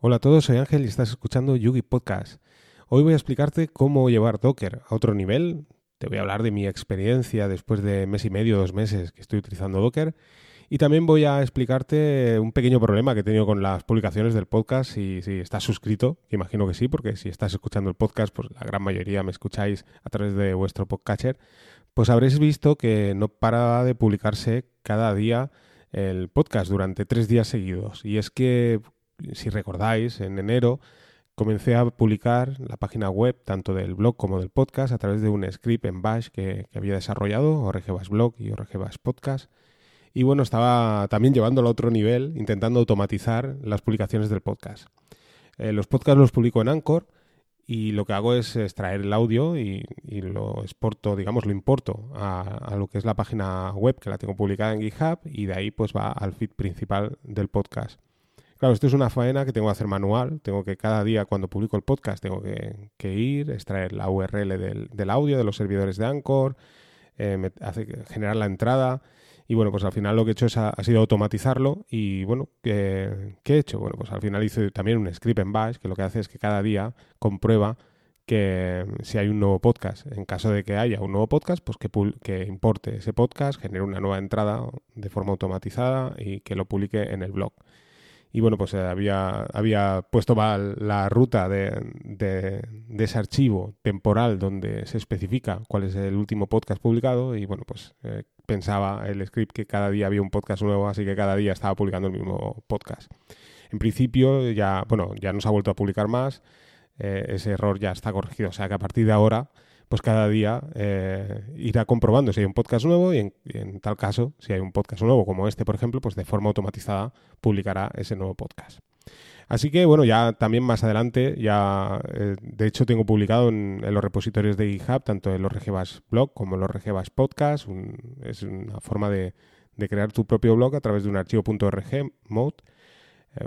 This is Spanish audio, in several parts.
Hola a todos, soy Ángel y estás escuchando Yugi Podcast. Hoy voy a explicarte cómo llevar Docker a otro nivel. Te voy a hablar de mi experiencia después de mes y medio, dos meses que estoy utilizando Docker. Y también voy a explicarte un pequeño problema que he tenido con las publicaciones del podcast. Si, si estás suscrito, imagino que sí, porque si estás escuchando el podcast, pues la gran mayoría me escucháis a través de vuestro podcatcher, pues habréis visto que no para de publicarse cada día el podcast durante tres días seguidos. Y es que, si recordáis, en enero comencé a publicar la página web tanto del blog como del podcast a través de un script en Bash que, había desarrollado, ORGBash Blog y ORGBash Podcast. Y bueno, estaba también llevándolo a otro nivel, intentando automatizar las publicaciones del podcast. Eh, los podcasts los publico en Anchor y lo que hago es extraer el audio y, lo exporto, digamos, lo importo a, a, lo que es la página web que la tengo publicada en GitHub y de ahí pues va al feed principal del podcast. Claro, esto es una faena que tengo que hacer manual, tengo que cada día cuando publico el podcast tengo que, ir, extraer la URL del, audio de los servidores de Anchor, eh, generar la entrada y bueno, pues al final lo que he hecho es, ha, sido automatizarlo y bueno, ¿qué, he hecho? Bueno, pues al final hice también un script en Bash que lo que hace es que cada día comprueba que si hay un nuevo podcast, en caso de que haya un nuevo podcast, pues que, que importe ese podcast, genere una nueva entrada de forma automatizada y que lo publique en el blog. Y bueno, pues eh, había, había puesto la ruta de, de, ese archivo temporal donde se especifica cuál es el último podcast publicado y bueno, pues eh, pensaba el script que cada día había un podcast nuevo, así que cada día estaba publicando el mismo podcast. En principio ya, bueno, ya no se ha vuelto a publicar más, eh, ese error ya está corregido, o sea que a partir de ahora, pues cada día eh, irá comprobando si hay un podcast nuevo y en, tal caso, si hay un podcast nuevo como este, por ejemplo, pues de forma automatizada publicará ese nuevo podcast. Así que bueno, ya también más adelante, ya eh, de hecho tengo publicado en, los repositorios de GitHub, tanto en los RGBash blog como en los RGBash podcast. es una forma de, crear tu propio blog a través de un archivo .org mode,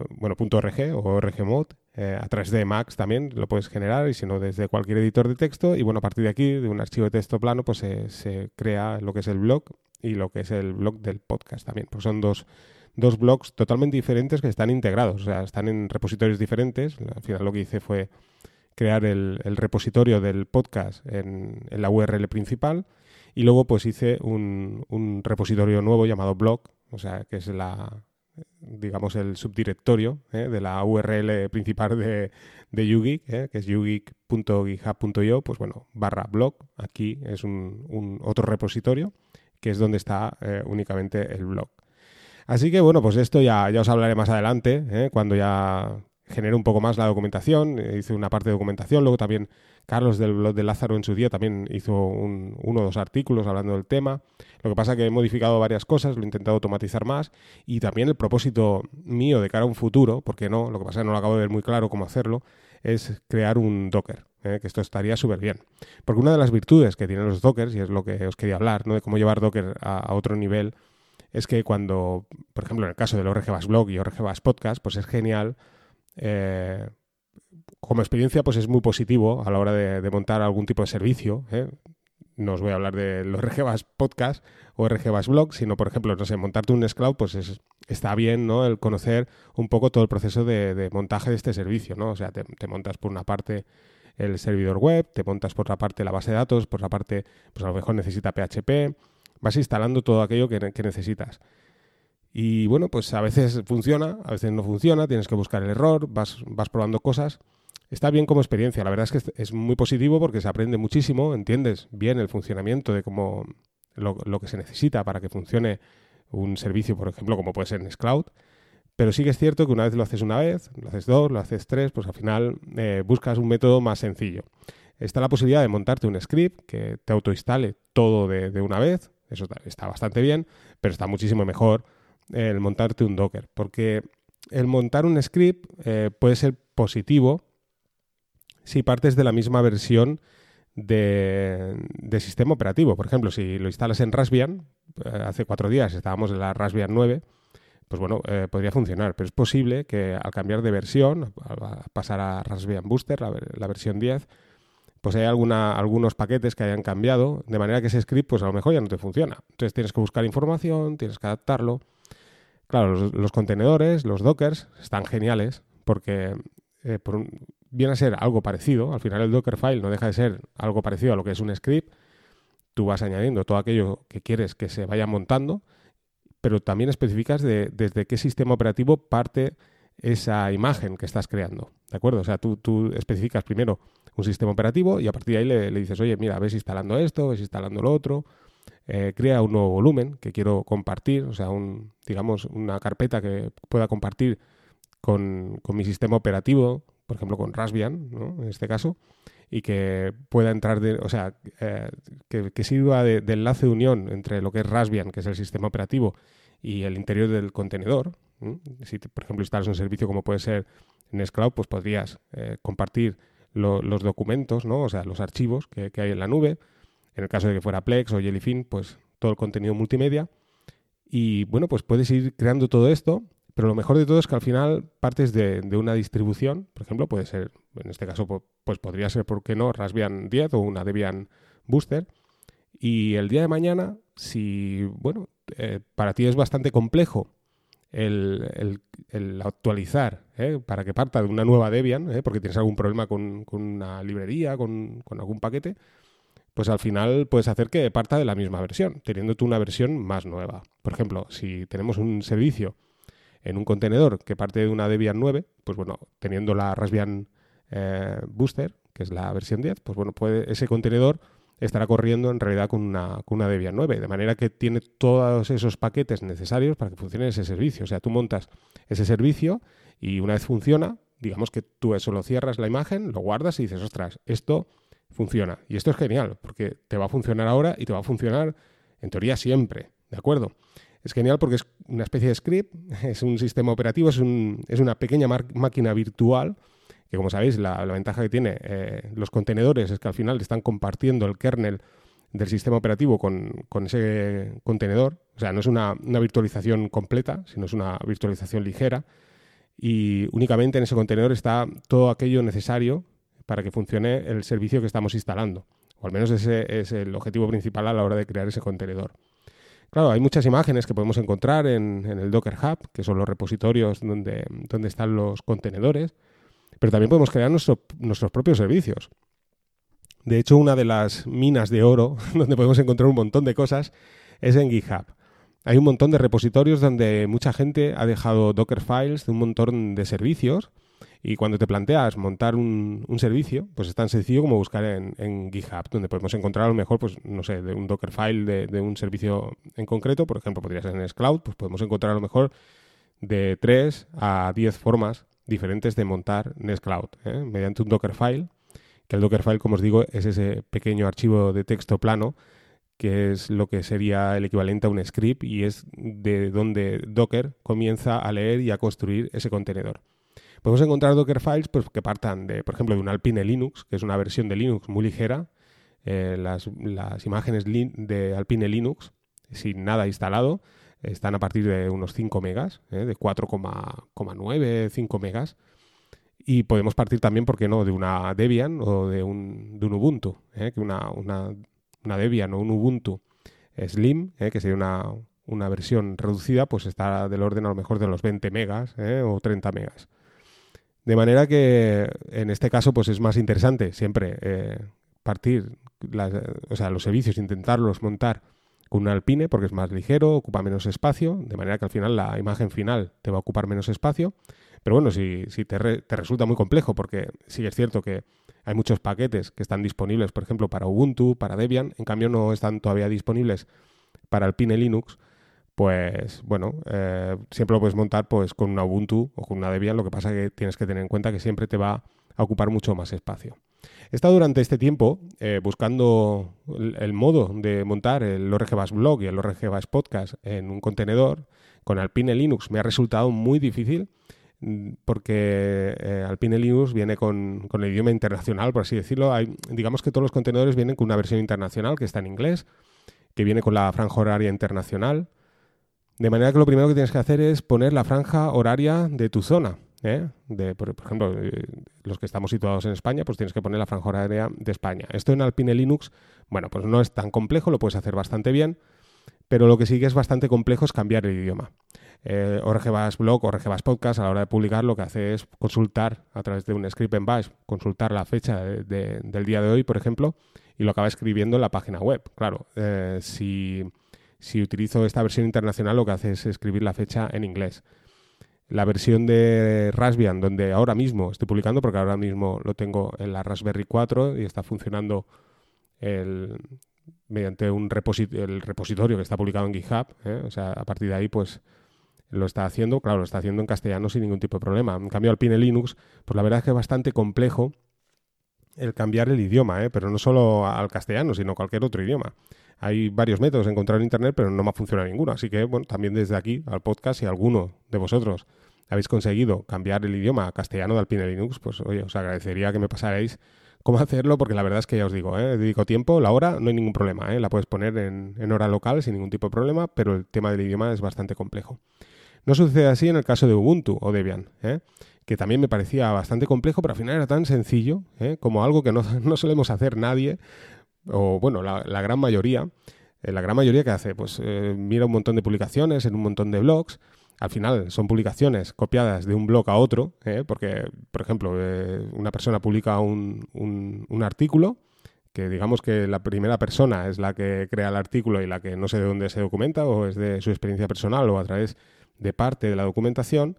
bueno, .org o org mode. Eh, a través de Max también lo puedes generar y si no desde cualquier editor de texto y bueno a partir de aquí de un archivo de texto plano pues se crea lo que es el blog y lo que es el blog del podcast también pues son dos dos blogs totalmente diferentes que están integrados, o sea, están en repositorios diferentes. Al final lo que hice fue crear el, repositorio del podcast en, la URL principal y luego pues hice un, repositorio nuevo llamado blog, o sea, que es la digamos el subdirectorio ¿eh? de la URL principal de, de YouGeek, ¿eh? que es yougeek.github.io, pues bueno, barra blog, aquí es un, otro repositorio que es donde está eh, únicamente el blog. Así que bueno, pues esto ya, ya os hablaré más adelante, cuando ya genere un poco más la documentación. Eh, hice una parte de documentación, luego también Carlos del blog de Lázaro en su día también hizo uno o dos artículos hablando del tema. Lo que pasa es que he modificado varias cosas, lo he intentado automatizar más y también el propósito mío de cara a un futuro, porque no, lo que pasa es que no lo acabo de ver muy claro cómo hacerlo, es crear un Docker. ¿eh? que esto estaría súper bien. Porque una de las virtudes que tienen los Dockers, y es lo que os quería hablar, ¿no? de cómo llevar Docker a otro nivel, es que cuando, por ejemplo, en el caso del ORGBAS Blog y ORGBAS Podcast, pues es genial. Eh, como experiencia, pues es muy positivo a la hora de, montar algún tipo de servicio. ¿eh? No os voy a hablar de los RGBAS Podcast o RGBAS Blog, sino, por ejemplo, no sé, montarte un Nextcloud, pues está bien, ¿no? El conocer un poco todo el proceso de, montaje de este servicio, ¿no? O sea, te, montas por una parte el servidor web, te montas por otra parte la base de datos, por otra parte, pues a lo mejor necesita PHP, vas instalando todo aquello que, necesitas. Y bueno, pues a veces funciona, a veces no funciona, tienes que buscar el error, vas, vas probando cosas. Está bien como experiencia, la verdad es que es muy positivo porque se aprende muchísimo, entiendes bien el funcionamiento de cómo lo, que se necesita para que funcione un servicio, por ejemplo, como puede ser Nextcloud. Pero sí que es cierto que una vez lo haces una vez, lo haces dos, lo haces tres, pues al final eh, buscas un método más sencillo. Está la posibilidad de montarte un script que te autoinstale todo de una vez, eso está bastante bien, pero está muchísimo mejor el montarte un Docker, porque el montar un script eh, puede ser positivo si partes de la misma versión de, sistema operativo. Por ejemplo, si lo instalas en Raspbian, eh, hace cuatro días estábamos en la Raspbian 9, pues bueno, eh, podría funcionar, pero es posible que al cambiar de versión, a, pasar a Raspbian Booster, la, la versión 10, pues hay alguna, algunos paquetes que hayan cambiado, de manera que ese script pues a lo mejor ya no te funciona. Entonces tienes que buscar información, tienes que adaptarlo. Claro, los, contenedores, los dockers, están geniales porque eh, viene a ser algo parecido. Al final el Dockerfile no deja de ser algo parecido a lo que es un script. Tú vas añadiendo todo aquello que quieres que se vaya montando, pero también especificas de, desde qué sistema operativo parte esa imagen que estás creando. ¿De acuerdo? O sea, tú, tú especificas primero un sistema operativo y a partir de ahí le, dices, oye, mira, ves instalando esto, ves instalando lo otro, eh, crea un nuevo volumen que quiero compartir, o sea, un, digamos, una carpeta que pueda compartir con, mi sistema operativo, por ejemplo, con Raspbian, ¿no? en este caso, y que pueda entrar, de, o sea, eh, que, sirva de, enlace de unión entre lo que es Raspbian, que es el sistema operativo, y el interior del contenedor. Si, por ejemplo, instalas un servicio como puede ser Nextcloud, pues podrías eh, compartir los documentos, ¿no? o sea, los archivos que, hay en la nube. En el caso de que fuera Plex o Jellyfin, pues todo el contenido multimedia. Y bueno, pues puedes ir creando todo esto, pero lo mejor de todo es que al final partes de, una distribución, por ejemplo, puede ser, en este caso, pues podría ser, ¿por qué no?, Raspbian 10 o una Debian Booster. Y el día de mañana, si, bueno, eh, para ti es bastante complejo el, actualizar ¿eh? para que parta de una nueva Debian, ¿eh? porque tienes algún problema con, una librería, con, algún paquete, pues al final puedes hacer que parta de la misma versión, teniendo tú una versión más nueva. Por ejemplo, si tenemos un servicio en un contenedor que parte de una Debian 9, pues bueno, teniendo la Raspbian eh, Booster, que es la versión 10, pues bueno, puede ese contenedor estará corriendo en realidad con una, con una Debian 9, de manera que tiene todos esos paquetes necesarios para que funcione ese servicio. O sea, tú montas ese servicio y una vez funciona, digamos que tú eso lo cierras la imagen, lo guardas y dices, ostras, esto funciona. Y esto es genial, porque te va a funcionar ahora y te va a funcionar en teoría siempre, ¿de acuerdo? Es genial porque es una especie de script, es un sistema operativo, es, un, es una pequeña máquina virtual que como sabéis, la, ventaja que tiene eh, los contenedores es que al final están compartiendo el kernel del sistema operativo con, ese contenedor. O sea, no es una, virtualización completa, sino es una virtualización ligera. Y únicamente en ese contenedor está todo aquello necesario para que funcione el servicio que estamos instalando. O al menos ese es el objetivo principal a la hora de crear ese contenedor. Claro, hay muchas imágenes que podemos encontrar en, el Docker Hub, que son los repositorios donde, donde están los contenedores pero también podemos crear nuestros propios servicios. De hecho, una de las minas de oro donde podemos encontrar un montón de cosas es en GitHub. Hay un montón de repositorios donde mucha gente ha dejado Docker files de un montón de servicios y cuando te planteas montar un, servicio, pues es tan sencillo como buscar en, GitHub, donde podemos encontrar a lo mejor, pues no sé, de un Dockerfile de, un servicio en concreto, por ejemplo, podría ser en Cloud, pues podemos encontrar a lo mejor de 3 a 10 formas diferentes de montar Nextcloud ¿eh? mediante un Dockerfile, que el Dockerfile, como os digo, es ese pequeño archivo de texto plano que es lo que sería el equivalente a un script y es de donde Docker comienza a leer y a construir ese contenedor. Podemos encontrar Dockerfiles pues, que partan, de, por ejemplo, de un Alpine Linux, que es una versión de Linux muy ligera. Eh, las, las, imágenes de Alpine Linux, sin nada instalado, están a partir de unos 5 megas, ¿eh? de 4,9, 5 megas. Y podemos partir también, ¿por qué no?, de una Debian o de un, de un Ubuntu, ¿eh? que una, una, una, Debian o un Ubuntu Slim, que sería una, una, versión reducida, pues está del orden a lo mejor de los 20 megas o 30 megas. De manera que en este caso pues es más interesante siempre partir, o sea, los servicios, intentarlos montar con un Alpine porque es más ligero, ocupa menos espacio, de manera que al final la imagen final te va a ocupar menos espacio. Pero bueno, si, si te, resulta muy complejo, porque sí es cierto que hay muchos paquetes que están disponibles, por ejemplo, para Ubuntu, para Debian, en cambio no están todavía disponibles para Alpine Linux, pues bueno, eh, siempre lo puedes montar pues con una Ubuntu o con una Debian, lo que pasa es que tienes que tener en cuenta que siempre te va a ocupar mucho más espacio. He estado durante este tiempo eh, buscando el, modo de montar el ORGBAS Blog y el ORGBAS Podcast en un contenedor con Alpine Linux. Me ha resultado muy difícil mm, porque eh, Alpine Linux viene con, el idioma internacional, por así decirlo. Digamos que todos los contenedores vienen con una versión internacional que está en inglés, que viene con la franja horaria internacional. De manera que lo primero que tienes que hacer es poner la franja horaria de tu zona. ¿eh? de, por, ejemplo, eh, los que estamos situados en España, pues tienes que poner la franja horaria de España. Esto en Alpine Linux, bueno, pues no es tan complejo, lo puedes hacer bastante bien, pero lo que sí que es bastante complejo es cambiar el idioma. Eh, Orgebas Blog o Orgebas Podcast a la hora de publicar lo que hace es consultar a través de un script en bash, consultar la fecha del día de hoy, por ejemplo, y lo acaba escribiendo en la página web. Claro, eh, si, si utilizo esta versión internacional lo que hace es escribir la fecha en inglés. La versión de Raspbian, donde ahora mismo estoy publicando, porque ahora mismo lo tengo en la Raspberry 4 y está funcionando el, mediante un el repositorio que está publicado en GitHub. ¿eh? O sea, a partir de ahí, pues lo está haciendo, claro, lo está haciendo en castellano sin ningún tipo de problema. En cambio, al Pine Linux, pues la verdad es que es bastante complejo el cambiar el idioma, ¿eh? pero no solo al castellano, sino cualquier otro idioma. Hay varios métodos de encontrar en Internet, pero no me ha funcionado ninguno. Así que, bueno, también desde aquí al podcast, si alguno de vosotros habéis conseguido cambiar el idioma castellano de Alpine Linux, pues oye, os agradecería que me pasarais cómo hacerlo, porque la verdad es que ya os digo, ¿eh? dedico tiempo, la hora, no hay ningún problema, ¿eh? la puedes poner en, hora local sin ningún tipo de problema, pero el tema del idioma es bastante complejo. No sucede así en el caso de Ubuntu o Debian, ¿eh? que también me parecía bastante complejo, pero al final era tan sencillo como algo que no, no, solemos hacer nadie, o bueno, la, gran mayoría. Eh, la gran mayoría que hace, pues mira un montón de publicaciones en un montón de blogs, al final son publicaciones copiadas de un blog a otro, ¿eh? porque, por ejemplo, eh, una persona publica un, un, artículo, que digamos que la primera persona es la que crea el artículo y la que no sé de dónde se documenta, o es de su experiencia personal o a través de parte de la documentación,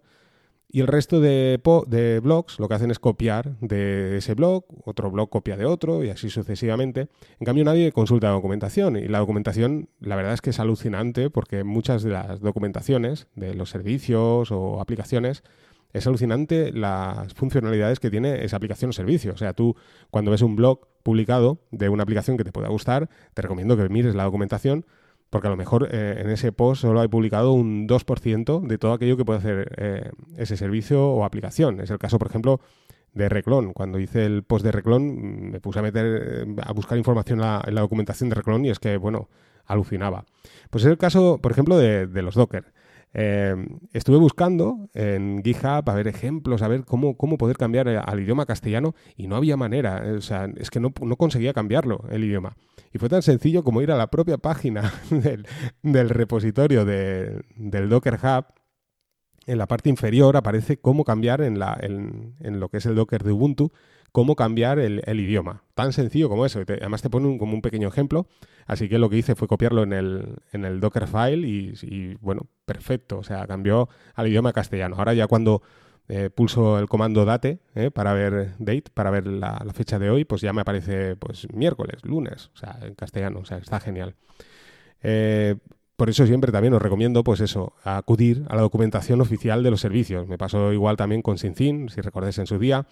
y el resto de, de, blogs lo que hacen es copiar de ese blog, otro blog copia de otro y así sucesivamente. En cambio nadie consulta la documentación y la documentación la verdad es que es alucinante porque muchas de las documentaciones de los servicios o aplicaciones es alucinante las funcionalidades que tiene esa aplicación o servicio. O sea, tú cuando ves un blog publicado de una aplicación que te pueda gustar, te recomiendo que mires la documentación porque a lo mejor eh, en ese post solo hay publicado un 2% de todo aquello que puede hacer eh, ese servicio o aplicación. Es el caso, por ejemplo, de Reclon. Cuando hice el post de Reclon mm, me puse a meter eh, a buscar información en la, documentación de Reclon y es que, bueno, alucinaba. Pues es el caso, por ejemplo, de, los Docker. Estuve buscando en GitHub a ver ejemplos, a ver cómo, cómo poder cambiar al idioma castellano y no había manera. O sea, es que no, no conseguía cambiarlo el idioma. Y fue tan sencillo como ir a la propia página del, repositorio del Docker Hub. En la parte inferior aparece cómo cambiar en, la, en, lo que es el Docker de Ubuntu, cómo cambiar el, idioma. Tan sencillo como eso. además te pone como un pequeño ejemplo. Así que lo que hice fue copiarlo en el, en el Docker file y, bueno, perfecto. O sea, cambió al idioma castellano. Ahora ya cuando eh, pulso el comando date eh, para ver date, para ver la, fecha de hoy, pues ya me aparece pues miércoles, lunes, o sea, en castellano, o sea, está genial. Eh, por eso siempre también os recomiendo, pues eso, acudir a la documentación oficial de los servicios. Me pasó igual también con SynCin, si recordáis en su día,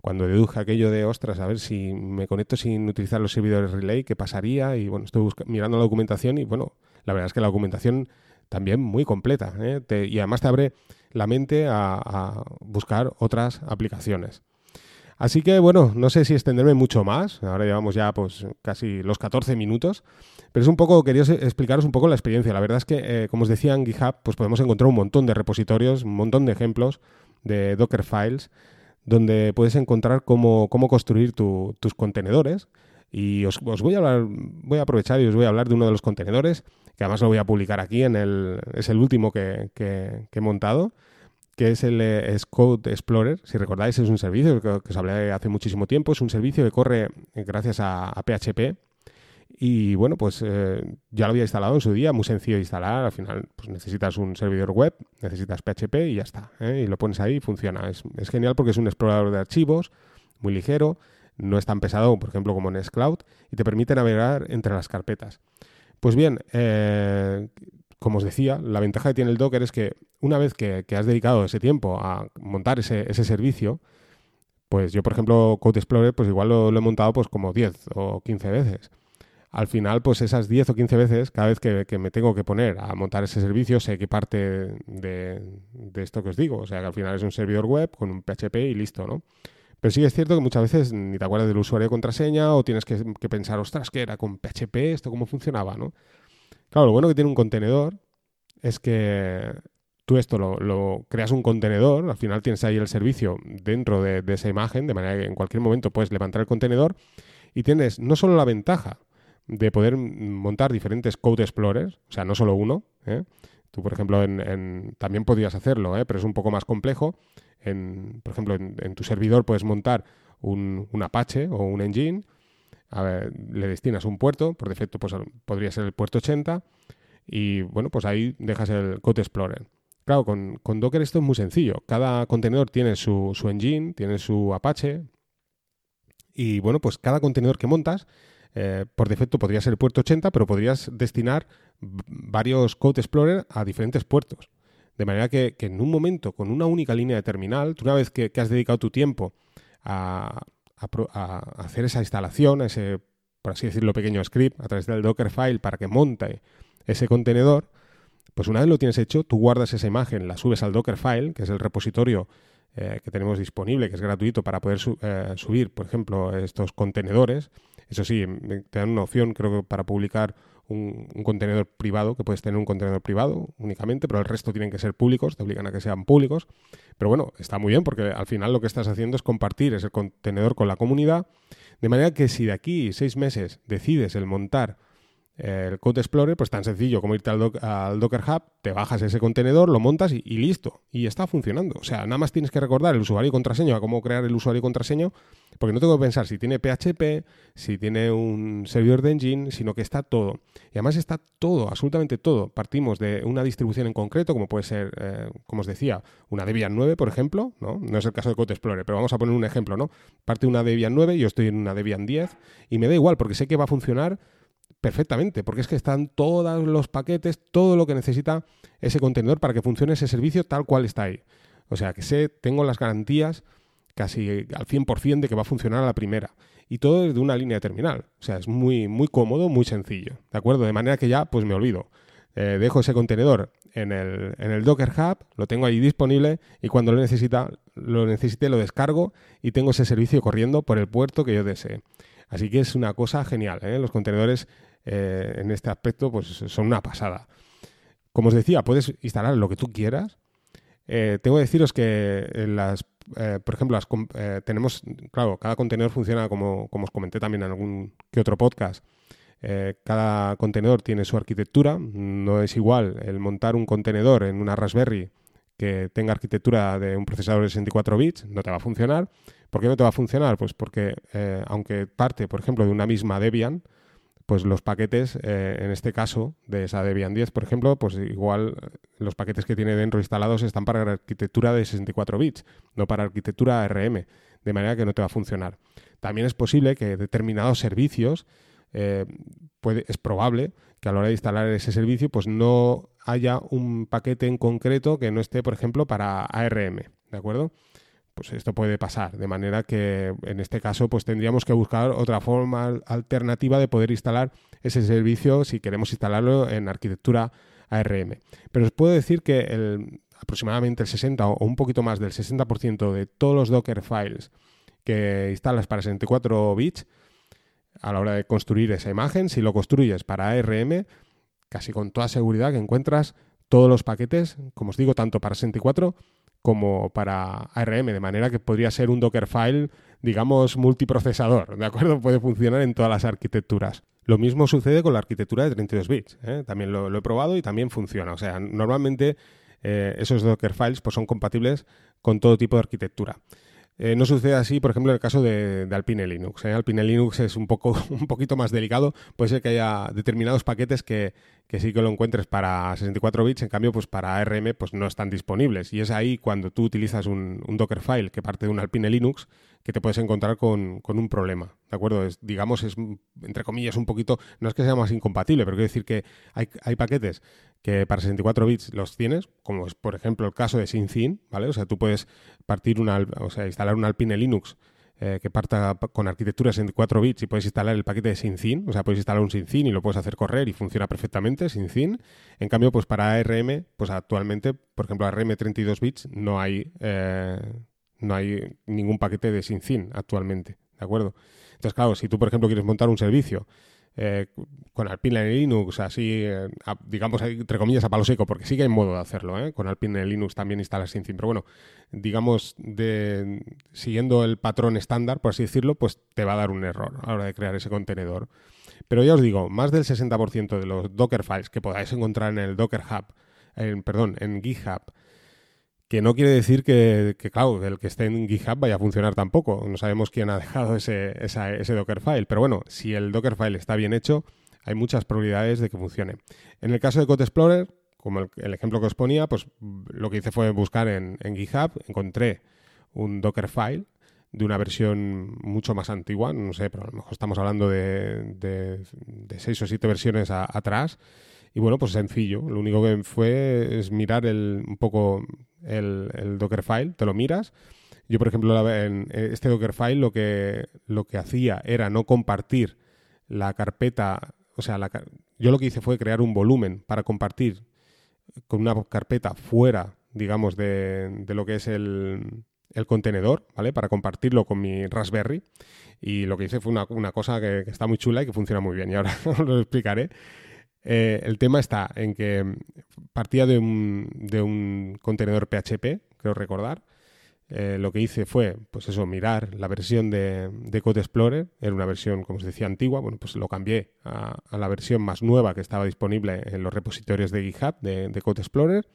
cuando deduje aquello de, ostras, a ver si me conecto sin utilizar los servidores relay, ¿qué pasaría? Y bueno, estoy mirando la documentación y bueno, la verdad es que la documentación también muy completa. y además te abre la mente a, buscar otras aplicaciones. Así que bueno, no sé si extenderme mucho más, ahora llevamos ya pues casi los 14 minutos, pero es un poco, quería explicaros un poco la experiencia. La verdad es que, eh, como os decía en GitHub, pues podemos encontrar un montón de repositorios, un montón de ejemplos de Docker Files, donde puedes encontrar cómo, cómo construir tus contenedores. Y os, voy a hablar, voy a aprovechar y os voy a hablar de uno de los contenedores que además lo voy a publicar aquí, en el, es el último que, he montado, que es el eh, Code Explorer. Si recordáis, es un servicio que, os hablé hace muchísimo tiempo. Es un servicio que corre gracias a, PHP. Y bueno, pues eh, ya lo había instalado en su día, muy sencillo de instalar. Al final, pues necesitas un servidor web, necesitas PHP y ya está. ¿eh? Y lo pones ahí y funciona. Es, genial porque es un explorador de archivos, muy ligero, no es tan pesado, por ejemplo, como Nextcloud, y te permite navegar entre las carpetas. Pues bien, eh, como os decía, la ventaja que tiene el Docker es que una vez que, has dedicado ese tiempo a montar ese, servicio, pues yo, por ejemplo, Code Explorer, pues igual lo, he montado pues como 10 o 15 veces. Al final, pues esas 10 o 15 veces, cada vez que, me tengo que poner a montar ese servicio, sé qué parte de, de, esto que os digo. O sea, que al final es un servidor web con un PHP y listo, ¿no? Pero sí es cierto que muchas veces ni te acuerdas del usuario de contraseña o tienes que, pensar, ostras, ¿qué era con PHP? ¿Esto cómo funcionaba? ¿no? Claro, lo bueno que tiene un contenedor es que tú esto lo, creas un contenedor, al final tienes ahí el servicio dentro de, de, esa imagen, de manera que en cualquier momento puedes levantar el contenedor y tienes no solo la ventaja de poder montar diferentes Code Explorers, o sea, no solo uno. ¿eh? Tú, por ejemplo, en, también podrías hacerlo, ¿eh? pero es un poco más complejo. En, por ejemplo, en, tu servidor puedes montar un, Apache o un Engine, le destinas un puerto, por defecto pues, podría ser el puerto 80, y bueno, pues ahí dejas el Code Explorer. Claro, con, Docker esto es muy sencillo. Cada contenedor tiene su, su engine, tiene su Apache, y bueno, pues cada contenedor que montas eh, por defecto podría ser el puerto 80, pero podrías destinar varios Code Explorer a diferentes puertos. De manera que, en un momento, con una única línea de terminal, tú una vez que, has dedicado tu tiempo a, hacer esa instalación, ese, por así decirlo, pequeño script a través del Dockerfile para que monte ese contenedor, pues una vez lo tienes hecho, tú guardas esa imagen, la subes al Dockerfile, que es el repositorio eh, que tenemos disponible, que es gratuito para poder eh, subir, por ejemplo, estos contenedores. Eso sí, te dan una opción, creo que para publicar un, contenedor privado, que puedes tener un contenedor privado únicamente, pero el resto tienen que ser públicos, te obligan a que sean públicos. Pero bueno, está muy bien porque al final lo que estás haciendo es compartir ese contenedor con la comunidad, de manera que si de aquí seis meses decides el montar el Code Explorer, pues tan sencillo como irte al, Docker Hub, te bajas ese contenedor, lo montas y, listo. Y está funcionando. O sea, nada más tienes que recordar el usuario y contraseña, a cómo crear el usuario y contraseña, porque no tengo que pensar si tiene PHP, si tiene un servidor de engine, sino que está todo. Y además está todo, absolutamente todo. Partimos de una distribución en concreto, como puede ser, eh, como os decía, una Debian 9, por ejemplo, ¿no? No es el caso de Code Explorer, pero vamos a poner un ejemplo, ¿no? Parte una Debian 9, yo estoy en una Debian 10 y me da igual porque sé que va a funcionar perfectamente, porque es que están todos los paquetes, todo lo que necesita ese contenedor para que funcione ese servicio tal cual está ahí. O sea, que sé, tengo las garantías casi al 100% de que va a funcionar a la primera. Y todo desde una línea de terminal. O sea, es muy, muy cómodo, muy sencillo. ¿De acuerdo? De manera que ya, pues me olvido. Eh, dejo ese contenedor en el, en el, Docker Hub, lo tengo ahí disponible y cuando lo, necesita, lo necesite lo descargo y tengo ese servicio corriendo por el puerto que yo desee. Así que es una cosa genial. ¿eh? Los contenedores eh, en este aspecto pues son una pasada. Como os decía, puedes instalar lo que tú quieras. Eh, tengo que deciros que las, eh, por ejemplo, las, tenemos, claro, cada contenedor funciona como, como os comenté también en algún que otro podcast. cada contenedor tiene su arquitectura. No es igual el montar un contenedor en una Raspberry que tenga arquitectura de un procesador de 64 bits, no te va a funcionar. ¿Por qué no te va a funcionar? Pues porque aunque parte, por ejemplo, de una misma Debian, pues los paquetes, eh, en este caso, de esa Debian 10, por ejemplo, pues igual eh, los paquetes que tiene dentro instalados están para arquitectura de 64 bits, no para arquitectura ARM, de manera que no te va a funcionar. También es posible que determinados servicios, eh, es probable que a la hora de instalar ese servicio, pues no haya un paquete en concreto que no esté, por ejemplo, para ARM, ¿de acuerdo? Pues esto puede pasar. De manera que en este caso pues tendríamos que buscar otra forma alternativa de poder instalar ese servicio si queremos instalarlo en arquitectura ARM. Pero os puedo decir que el, aproximadamente el 60 o un poquito más del 60% de todos los Docker files que instalas para 64 bits a la hora de construir esa imagen, si lo construyes para ARM, casi con toda seguridad que encuentras todos los paquetes, como os digo, tanto para 64 como para ARM, de manera que podría ser un Dockerfile, digamos, multiprocesador, ¿de acuerdo? Puede funcionar en todas las arquitecturas. Lo mismo sucede con la arquitectura de 32 bits, ¿eh? también lo, he probado y también funciona. O sea, normalmente eh, esos Dockerfiles pues, son compatibles con todo tipo de arquitectura. Eh, no sucede así, por ejemplo, en el caso de, Alpine Linux. Alpine Linux es un, poco, un poquito más delicado. Puede ser que haya determinados paquetes que, que sí que lo encuentres para 64 bits, en cambio, pues para ARM pues no están disponibles. Y es ahí cuando tú utilizas un, Dockerfile que parte de un Alpine Linux que te puedes encontrar con, un problema. ¿De acuerdo? Digamos, es entre comillas un poquito, no es que sea más incompatible, pero quiero decir que hay, hay paquetes que para 64 bits los tienes, como es por ejemplo el caso de SyncIn, ¿vale? O sea, tú puedes partir una, o sea, instalar un Alpine Linux eh, que parta con arquitectura 64 bits y puedes instalar el paquete de SyncIn, o sea, puedes instalar un SyncIn y lo puedes hacer correr y funciona perfectamente, SyncIn. En cambio, pues para ARM, pues actualmente, por ejemplo, ARM 32 bits no hay, eh, no hay ningún paquete de SyncIn actualmente, ¿de acuerdo? Entonces, claro, si tú, por ejemplo, quieres montar un servicio eh, con Alpine Linux, así, eh, digamos, entre comillas, a palo seco, porque sí que hay modo de hacerlo, ¿eh? Con Alpine Linux también instalas SyncIn, pero bueno, digamos, siguiendo el patrón estándar, por así decirlo, pues te va a dar un error a la hora de crear ese contenedor. Pero ya os digo, más del 60% de los Docker files que podáis encontrar en el Docker Hub, perdón, en GitHub, que no quiere decir que, claro, el que esté en GitHub vaya a funcionar tampoco. No sabemos quién ha dejado ese, ese Dockerfile. Pero bueno, si el Dockerfile está bien hecho, hay muchas probabilidades de que funcione. En el caso de Code Explorer, como el, ejemplo que os ponía, pues lo que hice fue buscar en, GitHub, encontré un Dockerfile de una versión mucho más antigua, no sé, pero a lo mejor estamos hablando de, de, seis o siete versiones atrás. Y bueno, pues sencillo. Lo único que fue es mirar el, un poco el, Dockerfile, te lo miras. Yo, por ejemplo, en este Dockerfile lo que, lo que hacía era no compartir la carpeta, o sea, yo lo que hice fue crear un volumen para compartir con una carpeta fuera, digamos, de, lo que es el, contenedor, ¿vale? Para compartirlo con mi Raspberry. Y lo que hice fue una, cosa que, que, está muy chula y que funciona muy bien. Y ahora os lo explicaré. Eh, el tema está en que partía de un, de un contenedor PHP, creo recordar. Eh, lo que hice fue, pues eso, mirar la versión de, Code Explorer. Era una versión, como os decía, antigua. Bueno, pues lo cambié a, la versión más nueva que estaba disponible en los repositorios de GitHub de, de Code Explorer.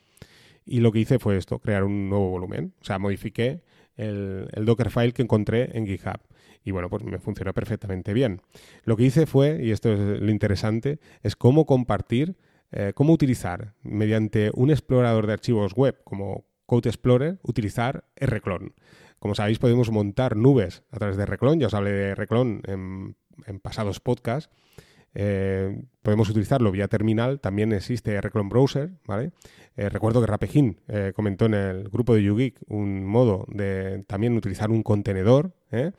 Y lo que hice fue esto, crear un nuevo volumen. O sea, modifiqué el, el Dockerfile que encontré en GitHub y bueno, pues me funcionó perfectamente bien. Lo que hice fue, y esto es lo interesante, es cómo compartir, eh, cómo utilizar mediante un explorador de archivos web como Code Explorer, utilizar Rclone. Como sabéis, podemos montar nubes a través de Rclone, ya os hablé de Rclone en, pasados podcasts. Eh, podemos utilizarlo vía terminal, también existe Rclone Browser. Eh, recuerdo que Rapejín comentó en el grupo de YouGeek un modo de también utilizar un contenedor, ¿eh?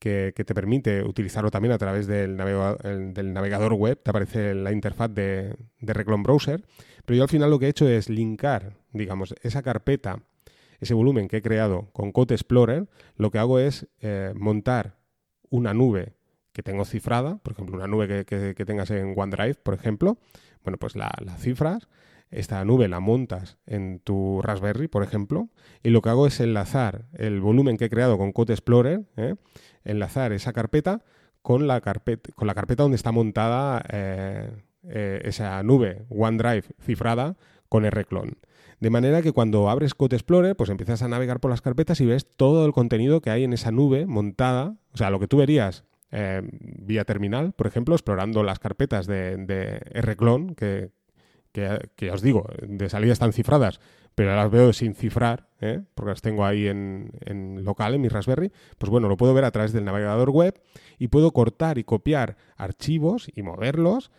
que, te permite utilizarlo también a través del navegador, web, te aparece la interfaz de, Reclone Browser, pero yo al final lo que he hecho es linkar, digamos, esa carpeta, ese volumen que he creado con Code Explorer, lo que hago es eh, montar una nube tengo cifrada, por ejemplo, una nube que, tengas en OneDrive, por ejemplo, bueno, pues las cifras, esta nube la montas en tu Raspberry, por ejemplo, y lo que hago es enlazar el volumen que he creado con Code Explorer, ¿eh? enlazar esa carpeta con la carpeta, con la carpeta donde está montada eh, eh, esa nube OneDrive cifrada con Rclone. De manera que cuando abres Code Explorer, pues empiezas a navegar por las carpetas y ves todo el contenido que hay en esa nube montada, o sea, lo que tú verías vía terminal, por ejemplo, explorando las carpetas de, de Rclone, que, que, ya os digo, de salida están cifradas, pero las veo sin cifrar, ¿eh? porque las tengo ahí en, en, local, en mi Raspberry, pues bueno, lo puedo ver a través del navegador web y puedo cortar y copiar archivos y moverlos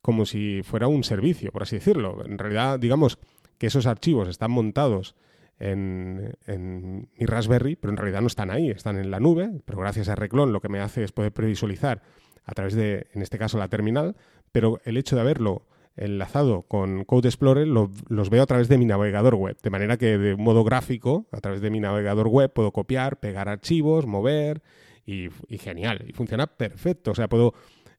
como si fuera un servicio, por así decirlo. En realidad, digamos que esos archivos están montados en, en, mi Raspberry, pero en realidad no están ahí, están en la nube, pero gracias a Reclon lo que me hace es poder previsualizar a través de, en este caso, la terminal, pero el hecho de haberlo enlazado con Code Explorer los veo a través de mi navegador web. De manera que de modo gráfico, a través de mi navegador web, puedo copiar, pegar archivos, mover y, genial. Y funciona perfecto. O sea, puedo...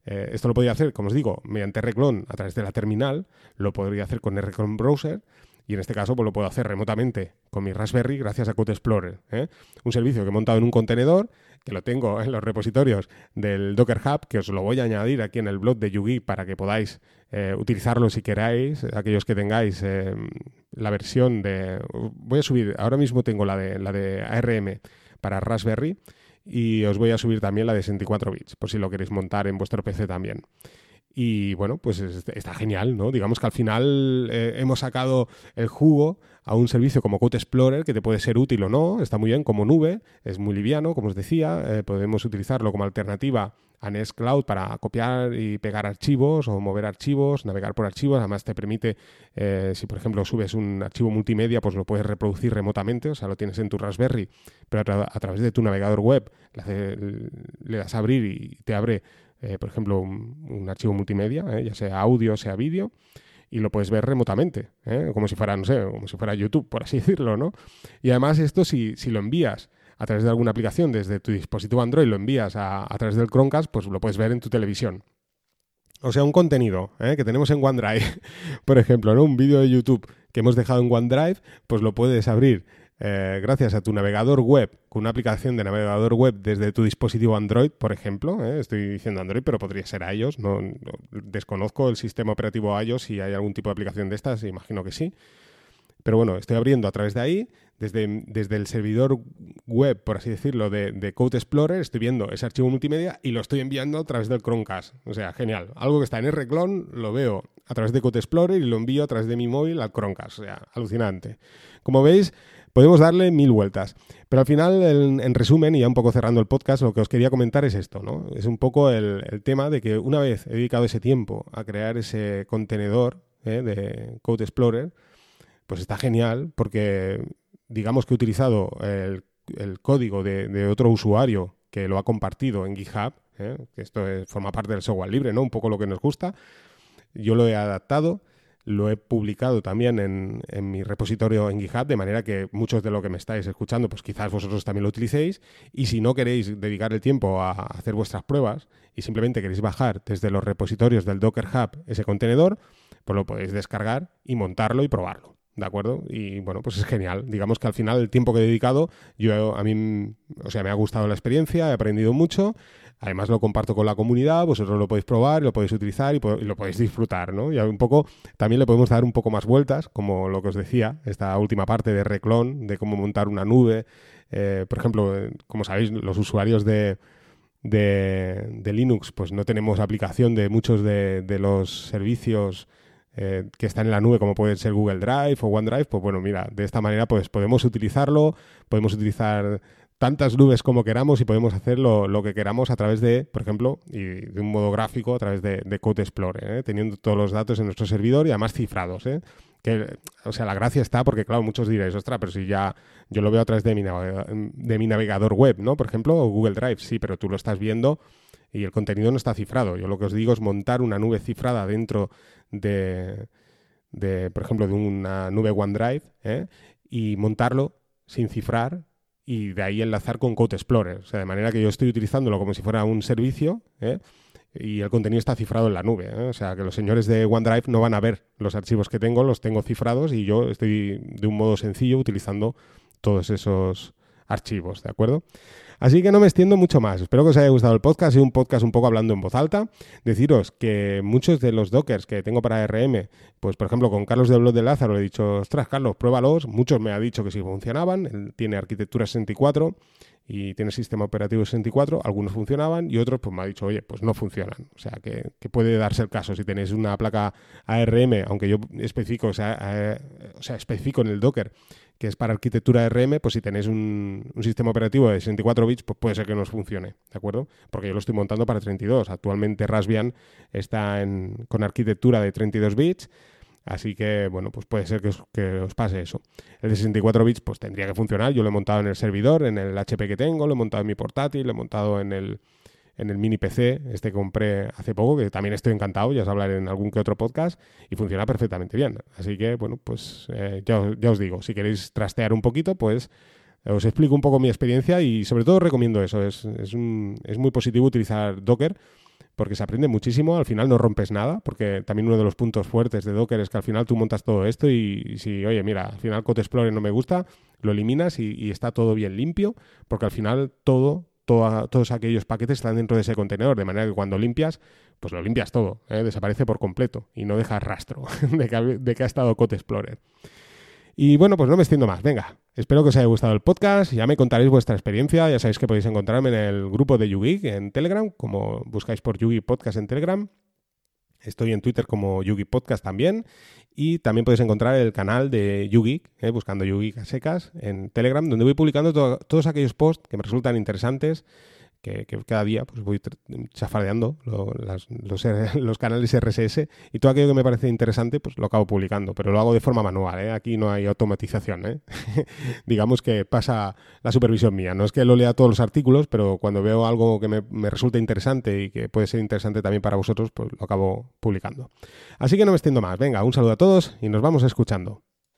Eh, esto lo podría hacer, como os digo, mediante Reclone a través de la terminal, lo podría hacer con Reclone Browser y en este caso pues lo puedo hacer remotamente con mi Raspberry gracias a Code Explorer. ¿eh? Un servicio que he montado en un contenedor, que lo tengo en los repositorios del Docker Hub, que os lo voy a añadir aquí en el blog de Yugi para que podáis eh, utilizarlo si queráis, aquellos que tengáis eh, la versión de... Voy a subir, ahora mismo tengo la de, la de ARM para Raspberry y os voy a subir también la de 64 bits, por si lo queréis montar en vuestro PC también. Y bueno, pues está genial, ¿no? Digamos que al final eh, hemos sacado el jugo a un servicio como Code Explorer que te puede ser útil o no, está muy bien como nube, es muy liviano, como os decía, eh, podemos utilizarlo como alternativa a Nextcloud para copiar y pegar archivos o mover archivos, navegar por archivos, además te permite, eh, si por ejemplo subes un archivo multimedia, pues lo puedes reproducir remotamente, o sea, lo tienes en tu Raspberry, pero a, través de tu navegador web le das a abrir y te abre eh, por ejemplo, un, archivo multimedia, eh, ya sea audio, sea vídeo, y lo puedes ver remotamente, eh, como si fuera, no sé, como si fuera YouTube, por así decirlo, ¿no? Y además esto, si, si lo envías a través de alguna aplicación desde tu dispositivo Android, lo envías a, a través del Chromecast, pues lo puedes ver en tu televisión. O sea, un contenido que tenemos en OneDrive, por ejemplo, ¿no? un vídeo de YouTube que hemos dejado en OneDrive, pues lo puedes abrir eh, gracias a tu navegador web, con una aplicación de navegador web desde tu dispositivo Android, por ejemplo, ¿eh? estoy diciendo Android, pero podría ser iOS, no, desconozco el sistema operativo iOS si hay algún tipo de aplicación de estas, imagino que sí. Pero bueno, estoy abriendo a través de ahí, desde, desde el servidor web, por así decirlo, de, de, Code Explorer, estoy viendo ese archivo multimedia y lo estoy enviando a través del Chromecast. O sea, genial. Algo que está en R-Clone lo veo a través de Code Explorer y lo envío a través de mi móvil al Chromecast. O sea, alucinante. Como veis, podemos darle mil vueltas. Pero al final, en, resumen, y ya un poco cerrando el podcast, lo que os quería comentar es esto, ¿no? Es un poco el, tema de que una vez he dedicado ese tiempo a crear ese contenedor ¿eh? de Code Explorer, pues está genial porque digamos que he utilizado el, código de, otro usuario que lo ha compartido en GitHub, ¿eh? que esto forma parte del software libre, ¿no? Un poco lo que nos gusta. Yo lo he adaptado, lo he publicado también en, en, mi repositorio en GitHub, de manera que muchos de lo que me estáis escuchando, pues quizás vosotros también lo utilicéis. Y si no queréis dedicar el tiempo a hacer vuestras pruebas y simplemente queréis bajar desde los repositorios del Docker Hub ese contenedor, pues lo podéis descargar y montarlo y probarlo. ¿De acuerdo? Y bueno, pues es genial. Digamos que al final el tiempo que he dedicado, yo a mí, o sea, me ha gustado la experiencia, he aprendido mucho. Además lo comparto con la comunidad, vosotros lo podéis probar, lo podéis utilizar y, lo podéis disfrutar, ¿no? Y un poco, también le podemos dar un poco más vueltas, como lo que os decía, esta última parte de Reclon, de cómo montar una nube. Eh, por ejemplo, eh, como sabéis, los usuarios de, de, Linux, pues no tenemos aplicación de muchos de, los servicios eh, que están en la nube, como pueden ser Google Drive o OneDrive, pues bueno, mira, de esta manera pues podemos utilizarlo, podemos utilizar tantas nubes como queramos y podemos hacer lo, que queramos a través de, por ejemplo, y de un modo gráfico a través de, Code Explorer, ¿eh? teniendo todos los datos en nuestro servidor y además cifrados. ¿eh? Que, o sea, la gracia está porque, claro, muchos diréis, ostras, pero si ya yo lo veo a través de mi, de mi navegador web, ¿no? Por ejemplo, o Google Drive, sí, pero tú lo estás viendo y el contenido no está cifrado. Yo lo que os digo es montar una nube cifrada dentro de, de por ejemplo, de una nube OneDrive ¿eh? y montarlo sin cifrar y de ahí enlazar con Code Explorer. O sea, de manera que yo estoy utilizándolo como si fuera un servicio ¿eh? y el contenido está cifrado en la nube. ¿eh? O sea, que los señores de OneDrive no van a ver los archivos que tengo, los tengo cifrados y yo estoy de un modo sencillo utilizando todos esos archivos, ¿de acuerdo? Así que no me extiendo mucho más. Espero que os haya gustado el podcast. Ha sido un podcast un poco hablando en voz alta. Deciros que muchos de los dockers que tengo para RM, pues por ejemplo con Carlos de Blog de Lázaro he dicho, ostras, Carlos, pruébalos. Muchos me ha dicho que sí funcionaban. Él tiene arquitectura 64 y tiene sistema operativo 64, algunos funcionaban y otros pues me ha dicho, oye, pues no funcionan. O sea, que, puede darse el caso si tenéis una placa ARM, aunque yo especifico, o sea, especifico en el Docker que es para arquitectura RM, pues si tenéis un, sistema operativo de 64 bits, pues puede ser que no os funcione, ¿de acuerdo? Porque yo lo estoy montando para 32. Actualmente Raspbian está en, con arquitectura de 32 bits, así que, bueno, pues puede ser que os, que os, pase eso. El de 64 bits, pues tendría que funcionar. Yo lo he montado en el servidor, en el HP que tengo, lo he montado en mi portátil, lo he montado en el en el mini PC, este compré hace poco, que también estoy encantado, ya os hablaré en algún que otro podcast, y funciona perfectamente bien. Así que, bueno, pues eh, ya, os digo, si queréis trastear un poquito, pues os explico un poco mi experiencia y sobre todo recomiendo eso. Es, es, es muy positivo utilizar Docker porque se aprende muchísimo, al final no rompes nada, porque también uno de los puntos fuertes de Docker es que al final tú montas todo esto y, si, oye, mira, al final Code Explorer no me gusta, lo eliminas y, está todo bien limpio, porque al final todo, todos aquellos paquetes están dentro de ese contenedor, de manera que cuando limpias, pues lo limpias todo, ¿eh? desaparece por completo y no deja rastro de que, ha, de que ha estado Code Explorer. Y bueno, pues no me extiendo más. Venga, espero que os haya gustado el podcast. Ya me contaréis vuestra experiencia. Ya sabéis que podéis encontrarme en el grupo de Yugi en Telegram, como buscáis por Yugi Podcast en Telegram. Estoy en Twitter como Yugi Podcast también. Y también podéis encontrar el canal de Yugi, eh, buscando Yugi a secas, en Telegram, donde voy publicando todos aquellos posts que me resultan interesantes que, cada día pues voy chafardeando los, canales RSS y todo aquello que me parece interesante pues lo acabo publicando, pero lo hago de forma manual, ¿eh? aquí no hay automatización, ¿eh? digamos que pasa la supervisión mía, no es que lo lea todos los artículos, pero cuando veo algo que me, me resulta interesante y que puede ser interesante también para vosotros, pues lo acabo publicando. Así que no me extiendo más, venga, un saludo a todos y nos vamos escuchando.